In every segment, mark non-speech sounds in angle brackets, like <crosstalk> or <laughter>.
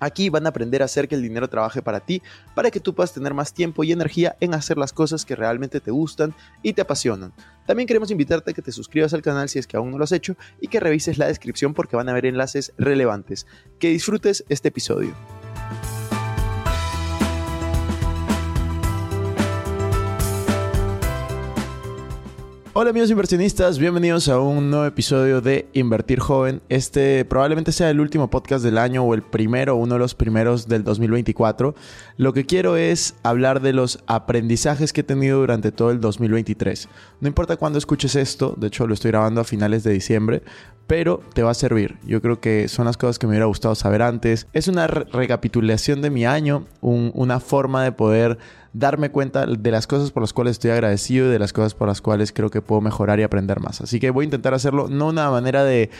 Aquí van a aprender a hacer que el dinero trabaje para ti, para que tú puedas tener más tiempo y energía en hacer las cosas que realmente te gustan y te apasionan. También queremos invitarte a que te suscribas al canal si es que aún no lo has hecho y que revises la descripción porque van a haber enlaces relevantes. Que disfrutes este episodio. Hola amigos inversionistas, bienvenidos a un nuevo episodio de Invertir Joven. Este probablemente sea el último podcast del año o el primero, uno de los primeros del 2024. Lo que quiero es hablar de los aprendizajes que he tenido durante todo el 2023. No importa cuándo escuches esto, de hecho lo estoy grabando a finales de diciembre, pero te va a servir. Yo creo que son las cosas que me hubiera gustado saber antes. Es una recapitulación de mi año, una forma de poder darme cuenta de las cosas por las cuales estoy agradecido y de las cosas por las cuales creo que puedo mejorar y aprender más. Así que voy a intentar hacerlo no una manera de,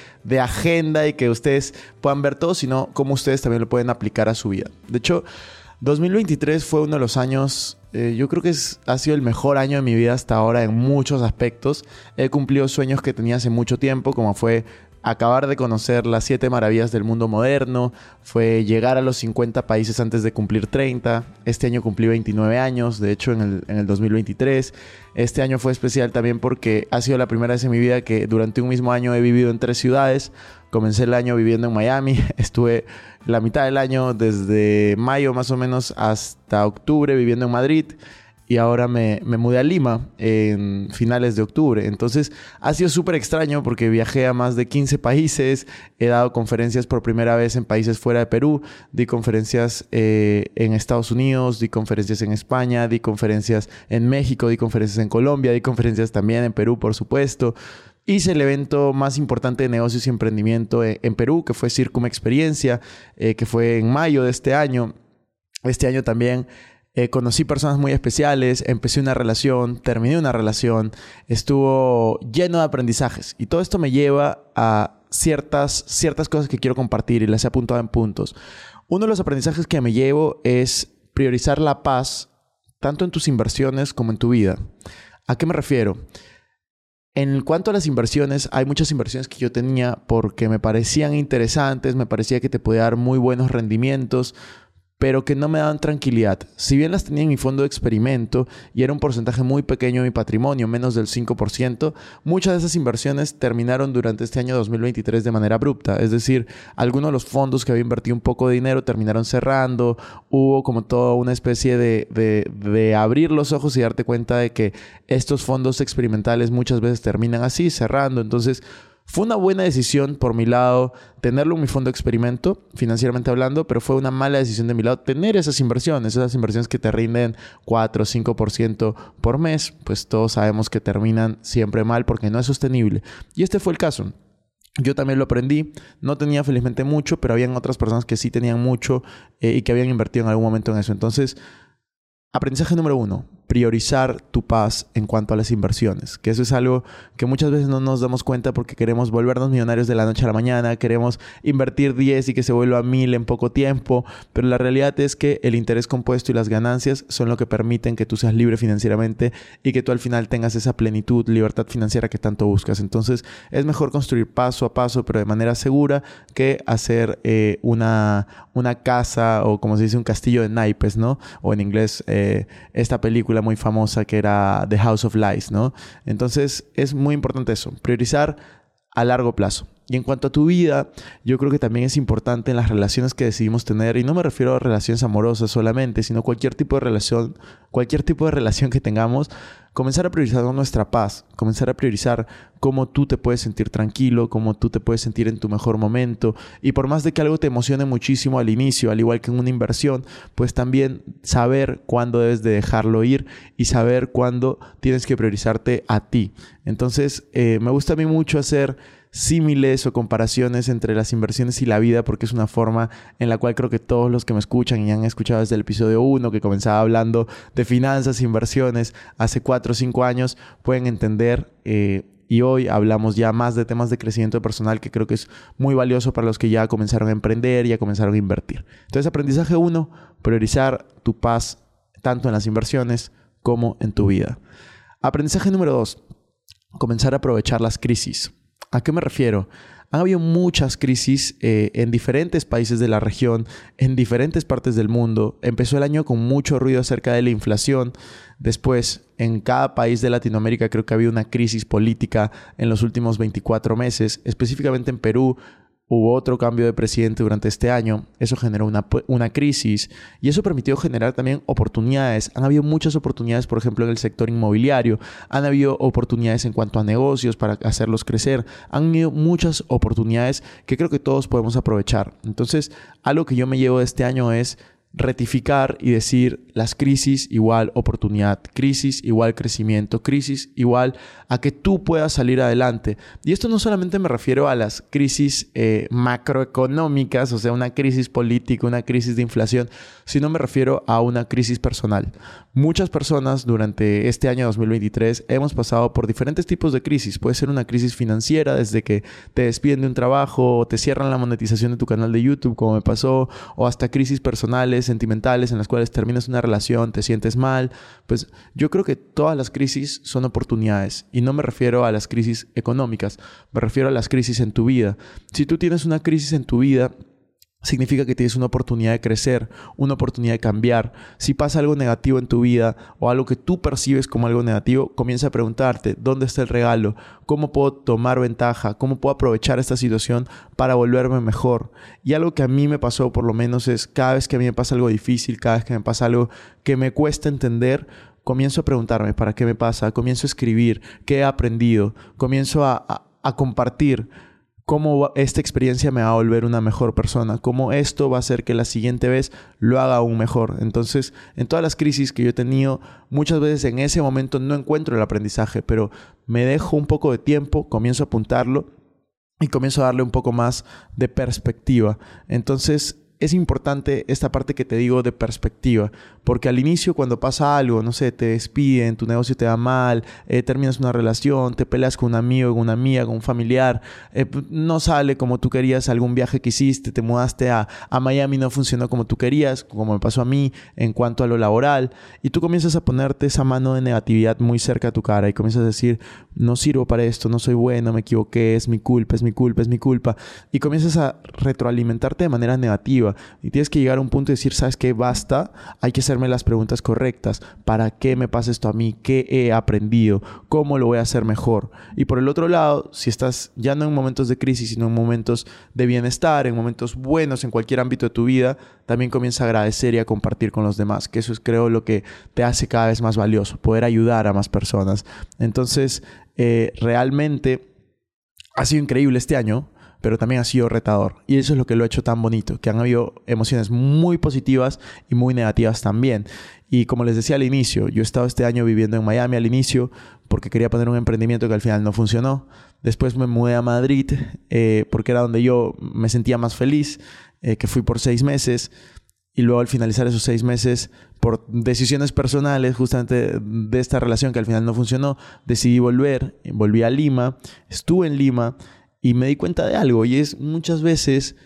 agenda y que ustedes puedan ver todo, sino cómo ustedes también lo pueden aplicar a su vida. De hecho, 2023 fue uno de los años, eh, yo creo que ha sido el mejor año de mi vida hasta ahora en muchos aspectos. He cumplido sueños que tenía hace mucho tiempo, como fue acabar de conocer las siete maravillas del mundo moderno, fue llegar a los 50 países antes de cumplir 30. Este año cumplí 29 años, de hecho en el, en el 2023. Este año fue especial también porque ha sido la primera vez en mi vida que durante un mismo año he vivido en tres ciudades. Comencé el año viviendo en Miami, <laughs> estuve la mitad del año desde mayo más o menos hasta octubre viviendo en Madrid y ahora me, mudé a Lima en finales de octubre. Entonces ha sido súper extraño porque viajé a más de 15 países, he dado conferencias por primera vez en países fuera de Perú, di conferencias eh, en Estados Unidos, di conferencias en España, di conferencias en México, di conferencias en Colombia, di conferencias también en Perú, por supuesto. Hice el evento más importante de negocios y emprendimiento eh, en, Perú, que fue Circum Experiencia, eh, que fue en mayo de este año. Este año también eh, conocí personas muy especiales, empecé una relación, terminé una relación, estuvo lleno de aprendizajes y todo esto me lleva a ciertas, ciertas cosas que quiero compartir y las he apuntado en puntos. Uno de los aprendizajes que me llevo es priorizar la paz tanto en tus inversiones como en tu vida. ¿A qué me refiero? En cuanto a las inversiones, hay muchas inversiones que yo tenía porque me parecían interesantes, me parecía que te podía dar muy buenos rendimientos, pero que no me daban tranquilidad. Si bien las tenía en mi fondo de experimento y era un porcentaje muy pequeño de mi patrimonio, menos del 5%, muchas de esas inversiones terminaron durante este año 2023 de manera abrupta. Es decir, algunos de los fondos que había invertido un poco de dinero terminaron cerrando, hubo como toda una especie de, de abrir los ojos y darte cuenta de que estos fondos experimentales muchas veces terminan así, cerrando. Entonces, fue una buena decisión por mi lado tenerlo en mi fondo de experimento, financieramente hablando, pero fue una mala decisión de mi lado tener esas inversiones, esas inversiones que te rinden 4 o 5% por mes, pues todos sabemos que terminan siempre mal porque no es sostenible. Y este fue el caso. Yo también lo aprendí, no tenía felizmente mucho, pero habían otras personas que sí tenían mucho eh, y que habían invertido en algún momento en eso. Entonces, aprendizaje número uno, priorizar tu paz en cuanto a las inversiones, que eso es algo que muchas veces no nos damos cuenta porque queremos volvernos millonarios de la noche a la mañana, queremos invertir 10 y que se vuelva a 1000 en poco tiempo, pero la realidad es que el interés compuesto y las ganancias son lo que permiten que tú seas libre financieramente y que tú al final tengas esa plenitud, libertad financiera que tanto buscas. Entonces es mejor construir paso a paso, pero de manera segura, que hacer eh, una, una casa o como se dice un castillo de naipes, ¿no? O en inglés eh, esta película muy famosa que era The House of Lies, ¿no? Entonces es muy importante eso, priorizar a largo plazo. Y en cuanto a tu vida, yo creo que también es importante en las relaciones que decidimos tener, y no me refiero a relaciones amorosas solamente, sino cualquier tipo de relación, cualquier tipo de relación que tengamos, comenzar a priorizar nuestra paz, comenzar a priorizar cómo tú te puedes sentir tranquilo, cómo tú te puedes sentir en tu mejor momento. Y por más de que algo te emocione muchísimo al inicio, al igual que en una inversión, pues también saber cuándo debes de dejarlo ir y saber cuándo tienes que priorizarte a ti. Entonces, eh, me gusta a mí mucho hacer símiles o comparaciones entre las inversiones y la vida porque es una forma en la cual creo que todos los que me escuchan y han escuchado desde el episodio 1 que comenzaba hablando de finanzas, inversiones hace 4 o 5 años pueden entender eh, y hoy hablamos ya más de temas de crecimiento personal que creo que es muy valioso para los que ya comenzaron a emprender, y ya comenzaron a invertir. Entonces, aprendizaje 1, priorizar tu paz tanto en las inversiones como en tu vida. Aprendizaje número 2, comenzar a aprovechar las crisis. ¿A qué me refiero? Han habido muchas crisis eh, en diferentes países de la región, en diferentes partes del mundo. Empezó el año con mucho ruido acerca de la inflación. Después, en cada país de Latinoamérica creo que ha habido una crisis política en los últimos 24 meses. Específicamente en Perú Hubo otro cambio de presidente durante este año, eso generó una, una, crisis y eso permitió generar también oportunidades. Han habido muchas oportunidades, por ejemplo, en el sector inmobiliario, han habido oportunidades en cuanto a negocios para hacerlos crecer, han habido muchas oportunidades que creo que todos podemos aprovechar. Entonces, algo que yo me llevo de este año es Retificar y decir las crisis igual oportunidad, crisis igual crecimiento, crisis igual a que tú puedas salir adelante. Y esto no solamente me refiero a las crisis eh, macroeconómicas, o sea, una crisis política, una crisis de inflación, sino me refiero a una crisis personal. Muchas personas durante este año 2023 hemos pasado por diferentes tipos de crisis. Puede ser una crisis financiera desde que te despiden de un trabajo o te cierran la monetización de tu canal de YouTube, como me pasó, o hasta crisis personales, sentimentales, en las cuales terminas una relación, te sientes mal. Pues yo creo que todas las crisis son oportunidades y no me refiero a las crisis económicas, me refiero a las crisis en tu vida. Si tú tienes una crisis en tu vida, significa que tienes una oportunidad de crecer, una oportunidad de cambiar. Si pasa algo negativo en tu vida o algo que tú percibes como algo negativo, comienza a preguntarte, ¿dónde está el regalo? ¿Cómo puedo tomar ventaja? ¿Cómo puedo aprovechar esta situación para volverme mejor? Y algo que a mí me pasó por lo menos es cada vez que a mí me pasa algo difícil, cada vez que me pasa algo que me cuesta entender, comienzo a preguntarme, ¿para qué me pasa? Comienzo a escribir, ¿qué he aprendido? Comienzo a, a, a compartir cómo esta experiencia me va a volver una mejor persona, cómo esto va a hacer que la siguiente vez lo haga aún mejor. Entonces, en todas las crisis que yo he tenido, muchas veces en ese momento no encuentro el aprendizaje, pero me dejo un poco de tiempo, comienzo a apuntarlo y comienzo a darle un poco más de perspectiva. Entonces, es importante esta parte que te digo de perspectiva, porque al inicio cuando pasa algo, no sé, te despiden, tu negocio te va mal, eh, terminas una relación, te peleas con un amigo, con una amiga, con un familiar, eh, no sale como tú querías algún viaje que hiciste, te mudaste a, a Miami, no funcionó como tú querías, como me pasó a mí en cuanto a lo laboral, y tú comienzas a ponerte esa mano de negatividad muy cerca a tu cara y comienzas a decir, no sirvo para esto, no soy bueno, me equivoqué, es mi culpa, es mi culpa, es mi culpa, y comienzas a retroalimentarte de manera negativa y tienes que llegar a un punto de decir, ¿sabes qué? Basta, hay que hacerme las preguntas correctas. ¿Para qué me pasa esto a mí? ¿Qué he aprendido? ¿Cómo lo voy a hacer mejor? Y por el otro lado, si estás ya no en momentos de crisis, sino en momentos de bienestar, en momentos buenos en cualquier ámbito de tu vida, también comienza a agradecer y a compartir con los demás, que eso es creo lo que te hace cada vez más valioso, poder ayudar a más personas. Entonces, eh, realmente ha sido increíble este año pero también ha sido retador. Y eso es lo que lo ha hecho tan bonito, que han habido emociones muy positivas y muy negativas también. Y como les decía al inicio, yo he estado este año viviendo en Miami al inicio porque quería poner un emprendimiento que al final no funcionó. Después me mudé a Madrid eh, porque era donde yo me sentía más feliz, eh, que fui por seis meses. Y luego al finalizar esos seis meses, por decisiones personales justamente de esta relación que al final no funcionó, decidí volver. Volví a Lima, estuve en Lima y me di cuenta de algo y es muchas veces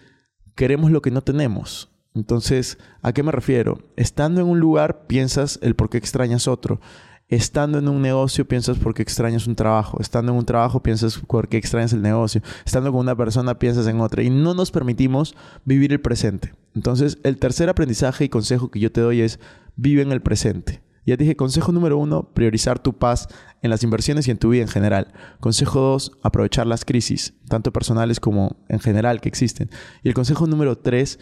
queremos lo que no tenemos. Entonces, ¿a qué me refiero? Estando en un lugar piensas el por qué extrañas otro. Estando en un negocio piensas por qué extrañas un trabajo. Estando en un trabajo piensas por qué extrañas el negocio. Estando con una persona piensas en otra. Y no nos permitimos vivir el presente. Entonces, el tercer aprendizaje y consejo que yo te doy es vive en el presente. Ya dije, consejo número uno, priorizar tu paz en las inversiones y en tu vida en general. Consejo dos, aprovechar las crisis, tanto personales como en general que existen. Y el consejo número tres,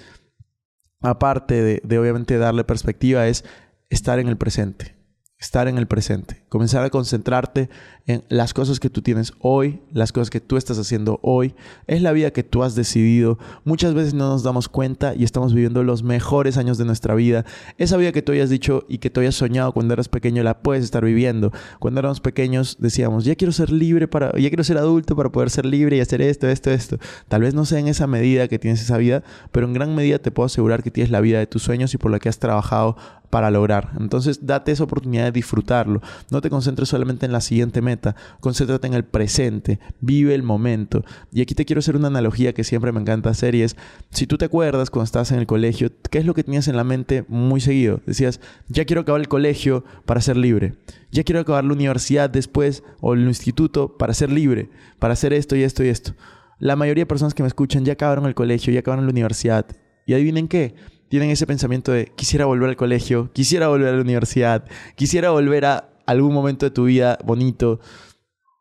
aparte de, obviamente darle perspectiva, es estar en el presente. Estar en el presente, comenzar a concentrarte en las cosas que tú tienes hoy, las cosas que tú estás haciendo hoy. Es la vida que tú has decidido. Muchas veces no nos damos cuenta y estamos viviendo los mejores años de nuestra vida. Esa vida que tú hayas dicho y que tú hayas soñado cuando eras pequeño la puedes estar viviendo. Cuando éramos pequeños decíamos, ya quiero ser libre para, ya quiero ser adulto para poder ser libre y hacer esto, esto, esto. Tal vez no sea en esa medida que tienes esa vida, pero en gran medida te puedo asegurar que tienes la vida de tus sueños y por la que has trabajado para lograr. Entonces, date esa oportunidad de disfrutarlo. No te concentres solamente en la siguiente meta, concéntrate en el presente, vive el momento. Y aquí te quiero hacer una analogía que siempre me encanta hacer y es, si tú te acuerdas cuando estabas en el colegio, ¿qué es lo que tenías en la mente muy seguido? Decías, ya quiero acabar el colegio para ser libre. Ya quiero acabar la universidad después o el instituto para ser libre, para hacer esto y esto y esto. La mayoría de personas que me escuchan ya acabaron el colegio, ya acabaron la universidad. ¿Y adivinen qué? Tienen ese pensamiento de quisiera volver al colegio, quisiera volver a la universidad, quisiera volver a algún momento de tu vida bonito.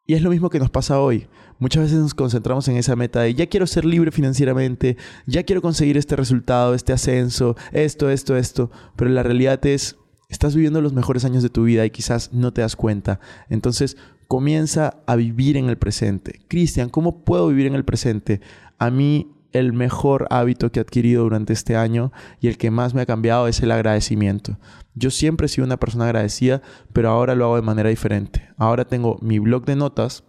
Y es lo mismo que nos pasa hoy. Muchas veces nos concentramos en esa meta de ya quiero ser libre financieramente, ya quiero conseguir este resultado, este ascenso, esto, esto, esto. Pero la realidad es, estás viviendo los mejores años de tu vida y quizás no te das cuenta. Entonces comienza a vivir en el presente. Cristian, ¿cómo puedo vivir en el presente? A mí el mejor hábito que he adquirido durante este año y el que más me ha cambiado es el agradecimiento. Yo siempre he sido una persona agradecida, pero ahora lo hago de manera diferente. Ahora tengo mi blog de notas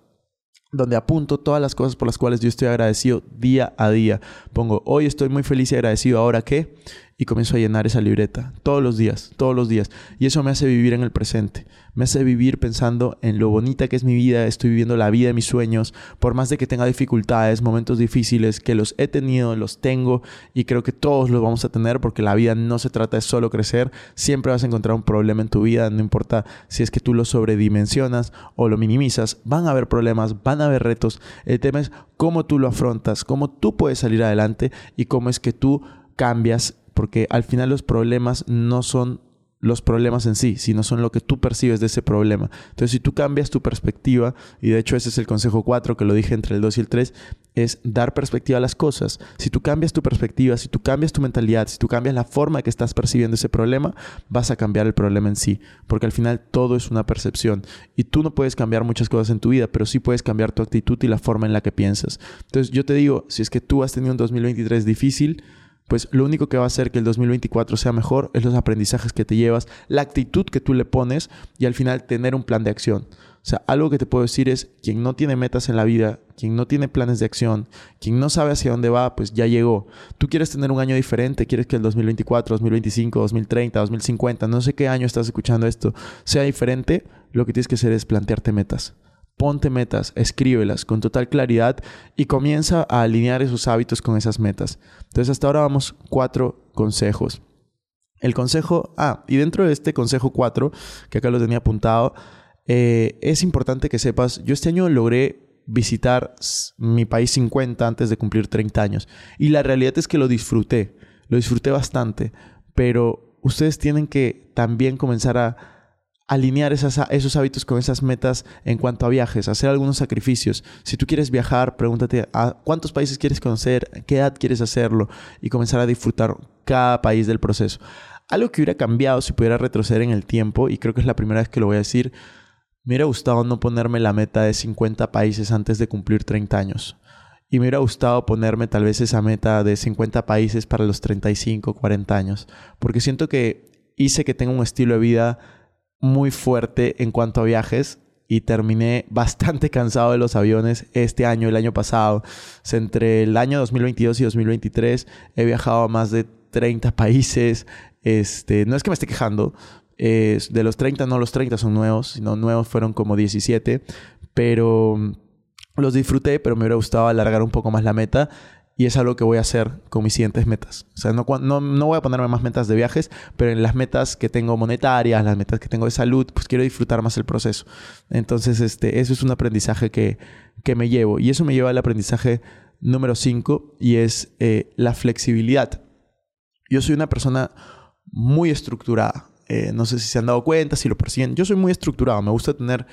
donde apunto todas las cosas por las cuales yo estoy agradecido día a día. Pongo, hoy estoy muy feliz y agradecido, ¿ahora qué? Y comienzo a llenar esa libreta todos los días, todos los días. Y eso me hace vivir en el presente, me hace vivir pensando en lo bonita que es mi vida, estoy viviendo la vida de mis sueños, por más de que tenga dificultades, momentos difíciles, que los he tenido, los tengo y creo que todos los vamos a tener porque la vida no se trata de solo crecer, siempre vas a encontrar un problema en tu vida, no importa si es que tú lo sobredimensionas o lo minimizas, van a haber problemas, van a haber retos, el tema es cómo tú lo afrontas, cómo tú puedes salir adelante y cómo es que tú cambias porque al final los problemas no son los problemas en sí, sino son lo que tú percibes de ese problema. Entonces, si tú cambias tu perspectiva, y de hecho ese es el consejo 4 que lo dije entre el 2 y el 3, es dar perspectiva a las cosas. Si tú cambias tu perspectiva, si tú cambias tu mentalidad, si tú cambias la forma que estás percibiendo ese problema, vas a cambiar el problema en sí, porque al final todo es una percepción y tú no puedes cambiar muchas cosas en tu vida, pero sí puedes cambiar tu actitud y la forma en la que piensas. Entonces, yo te digo, si es que tú has tenido un 2023 difícil, pues lo único que va a hacer que el 2024 sea mejor es los aprendizajes que te llevas, la actitud que tú le pones y al final tener un plan de acción. O sea, algo que te puedo decir es, quien no tiene metas en la vida, quien no tiene planes de acción, quien no sabe hacia dónde va, pues ya llegó. Tú quieres tener un año diferente, quieres que el 2024, 2025, 2030, 2050, no sé qué año estás escuchando esto, sea diferente, lo que tienes que hacer es plantearte metas. Ponte metas, escríbelas con total claridad y comienza a alinear esos hábitos con esas metas. Entonces hasta ahora vamos cuatro consejos. El consejo, ah, y dentro de este consejo cuatro, que acá lo tenía apuntado, eh, es importante que sepas, yo este año logré visitar mi país 50 antes de cumplir 30 años. Y la realidad es que lo disfruté, lo disfruté bastante, pero ustedes tienen que también comenzar a alinear esos hábitos con esas metas en cuanto a viajes, hacer algunos sacrificios. Si tú quieres viajar, pregúntate a cuántos países quieres conocer, qué edad quieres hacerlo y comenzar a disfrutar cada país del proceso. Algo que hubiera cambiado si pudiera retroceder en el tiempo, y creo que es la primera vez que lo voy a decir, me hubiera gustado no ponerme la meta de 50 países antes de cumplir 30 años. Y me hubiera gustado ponerme tal vez esa meta de 50 países para los 35, 40 años. Porque siento que hice que tenga un estilo de vida muy fuerte en cuanto a viajes y terminé <laughs> bastante cansado de los aviones este año, el año pasado. entre el año 2022 y 2023 he viajado a más de 30 países. Este, no es que me esté quejando, de los 30 no los 30 son nuevos, sino nuevos fueron como 17, pero los disfruté, pero me hubiera gustado alargar un poco más la meta y es algo que voy a hacer con mis siguientes metas. O sea, no, no, voy a ponerme más metas de viajes, pero en las metas que tengo monetarias, las metas que tengo de salud, pues quiero disfrutar más el proceso. Entonces, este, eso es un aprendizaje que, que me llevo. Y eso me lleva al aprendizaje número 5 y es eh, la flexibilidad. Yo soy una persona muy estructurada. Eh, no sé si se han dado cuenta, si lo persiguen. Yo soy muy estructurado. Me gusta tener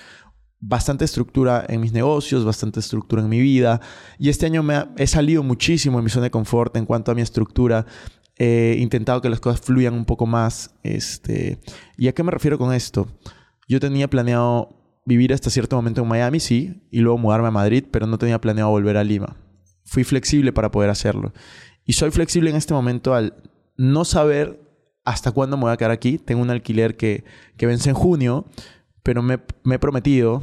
bastante estructura en mis negocios, bastante estructura en mi vida. Y este año me he salido muchísimo de mi zona de confort en cuanto a mi estructura. He intentado que las cosas fluyan un poco más. Este, ¿Y a qué me refiero con esto? Yo tenía planeado vivir hasta cierto momento en Miami, sí, y luego mudarme a Madrid, pero no tenía planeado volver a Lima. Fui flexible para poder hacerlo. Y soy flexible en este momento al no saber hasta cuándo me voy a quedar aquí. Tengo un alquiler que, que vence en junio, pero me, he prometido,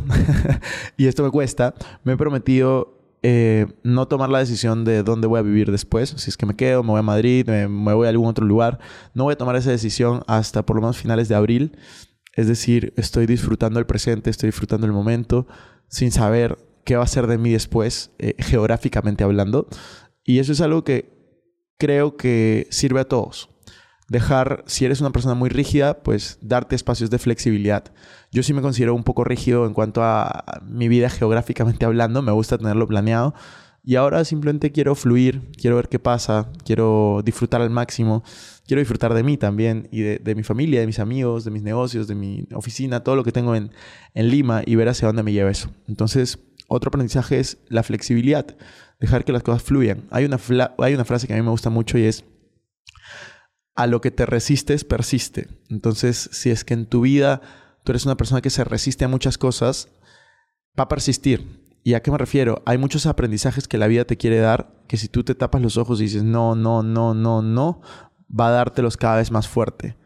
<laughs> y esto me cuesta, me he prometido eh, no tomar la decisión de dónde voy a vivir después. Si es que me quedo, me voy a Madrid, me, me, voy a algún otro lugar. No voy a tomar esa decisión hasta por lo menos finales de abril. Es decir, estoy disfrutando el presente, estoy disfrutando el momento, sin saber qué va a ser de mí después, eh, geográficamente hablando. Y eso es algo que creo que sirve a todos. Dejar, si eres una persona muy rígida, pues darte espacios de flexibilidad. Yo sí me considero un poco rígido en cuanto a mi vida geográficamente hablando, me gusta tenerlo planeado. Y ahora simplemente quiero fluir, quiero ver qué pasa, quiero disfrutar al máximo quiero disfrutar de mí también y de, mi familia, de mis amigos, de mis negocios, de mi oficina, todo lo que tengo en, Lima y ver hacia dónde me lleva eso. Entonces, otro aprendizaje es la flexibilidad, dejar que las cosas fluyan. Hay una, hay una frase que a mí me gusta mucho y es, a lo que te resistes, persiste. Entonces, si es que en tu vida tú eres una persona que se resiste a muchas cosas, va a persistir. ¿Y a qué me refiero? Hay muchos aprendizajes que la vida te quiere dar que si tú te tapas los ojos y dices no, no, no, no, no, va a dártelos cada vez más fuerte.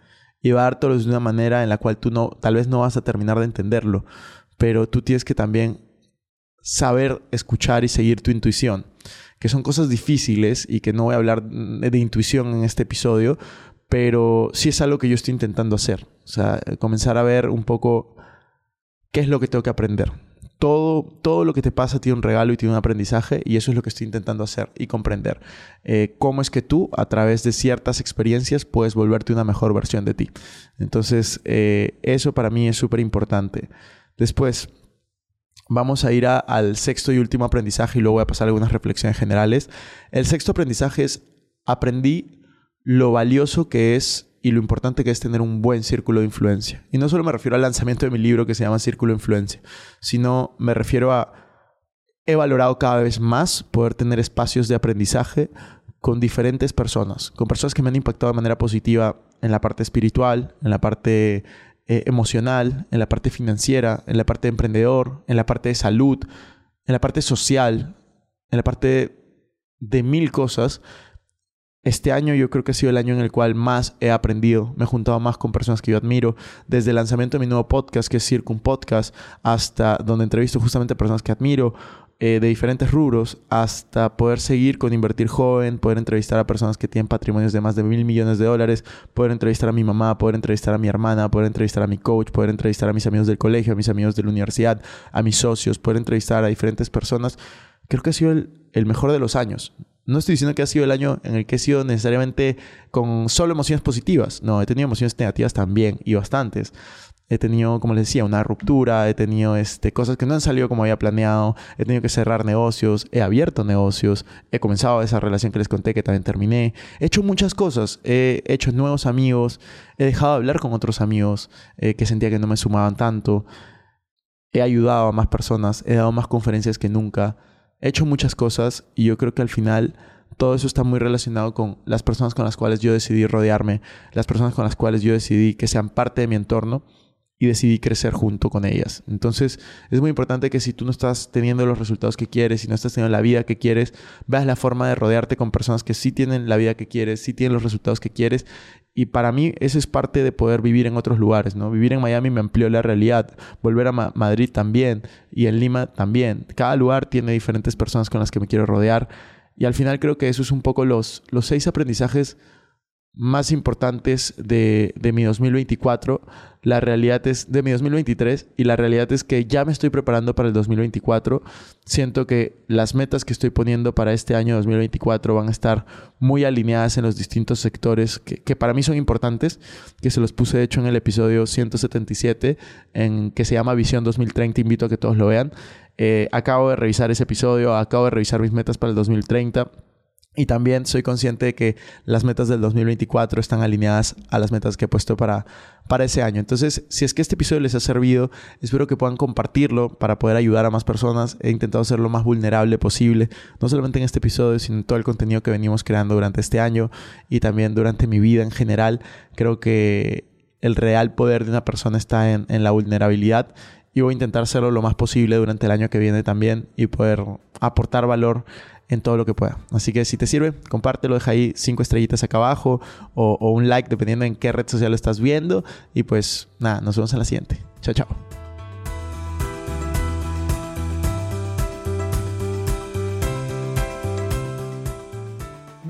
Y va a dártelos de una manera en la cual tú no, tal vez no vas a terminar de entenderlo, pero tú tienes que también saber escuchar y seguir tu intuición, que son cosas difíciles y que no voy a hablar de intuición en este episodio, pero sí es algo que yo estoy intentando hacer. O sea, comenzar a ver un poco qué es lo que tengo que aprender todo, lo que te pasa tiene un regalo y tiene un aprendizaje y eso es lo que estoy intentando hacer y comprender. Eh, cómo es que tú, a través de ciertas experiencias, puedes volverte una mejor versión de ti. Entonces, eh, eso para mí es súper importante. Después, vamos a ir al sexto y último aprendizaje y luego voy a pasar algunas reflexiones generales. El sexto aprendizaje es, aprendí lo valioso que es y lo importante que es tener un buen círculo de influencia. Y no solo me refiero al lanzamiento de mi libro que se llama Círculo de Influencia, sino me refiero a, he valorado cada vez más poder tener espacios de aprendizaje con diferentes personas, con personas que me han impactado de manera positiva en la parte espiritual, en la parte eh, emocional, en la parte financiera, en la parte de emprendedor, en la parte de salud, en la parte social, en la parte de mil cosas. Este año yo creo que ha sido el año en el cual más he aprendido, me he juntado más con personas que yo admiro, desde el lanzamiento de mi nuevo podcast, que es Circum Podcast, hasta donde entrevisto justamente personas que admiro, eh, de diferentes rubros, hasta poder seguir con Invertir Joven, poder entrevistar a personas que tienen patrimonios de más de mil millones de dólares, poder entrevistar a mi mamá, poder entrevistar a mi hermana, poder entrevistar a mi coach, poder entrevistar a mis amigos del colegio, a mis amigos de la universidad, a mis socios, poder entrevistar a diferentes personas. Creo que ha sido el mejor de los años. No estoy diciendo que ha sido el año en el que he sido necesariamente con solo emociones positivas. No, he tenido emociones negativas también y bastantes. He tenido, como les decía, una ruptura, he tenido este, cosas que no han salido como había planeado, he tenido que cerrar negocios, he abierto negocios, he comenzado esa relación que les conté que también terminé. He hecho muchas cosas, he hecho nuevos amigos, he dejado de hablar con otros amigos eh, que sentía que no me sumaban tanto, he ayudado a más personas, he dado más conferencias que nunca he hecho muchas cosas y yo creo que al final todo eso está muy relacionado con las personas con las cuales yo decidí rodearme, las personas con las cuales yo decidí que sean parte de mi entorno y decidí crecer junto con ellas. Entonces es muy importante que si tú no estás teniendo los resultados que quieres, si no estás teniendo la vida que quieres, veas la forma de rodearte con personas que sí tienen la vida que quieres, sí tienen los resultados que quieres y para mí eso es parte de poder vivir en otros lugares, ¿no? Vivir en Miami me amplió la realidad, volver a Madrid también y en Lima también. Cada lugar tiene diferentes personas con las que me quiero rodear y al final creo que eso es un poco los, los seis aprendizajes más importantes de, de, mi 2024. La realidad es de mi 2023 y la realidad es que ya me estoy preparando para el 2024. Siento que las metas que estoy poniendo para este año 2024 van a estar muy alineadas en los distintos sectores que, que para mí son importantes, que se los puse de hecho en el episodio 177, en, que se llama Visión 2030. Invito a que todos lo vean. Eh, acabo de revisar ese episodio, acabo de revisar mis metas para el 2030 y también soy consciente de que las metas del 2024 están alineadas a las metas que he puesto para, para ese año. Entonces, si es que este episodio les ha servido, espero que puedan compartirlo para poder ayudar a más personas. He intentado ser lo más vulnerable posible, no solamente en este episodio, sino en todo el contenido que venimos creando durante este año y también durante mi vida en general. Creo que el real poder de una persona está en, en la vulnerabilidad y voy a intentar hacerlo lo más posible durante el año que viene también y poder aportar valor en todo lo que pueda. Así que si te sirve, compártelo, deja ahí cinco estrellitas acá abajo o, un like dependiendo en qué red social lo estás viendo. Y pues nada, nos vemos en la siguiente. Chao, chao.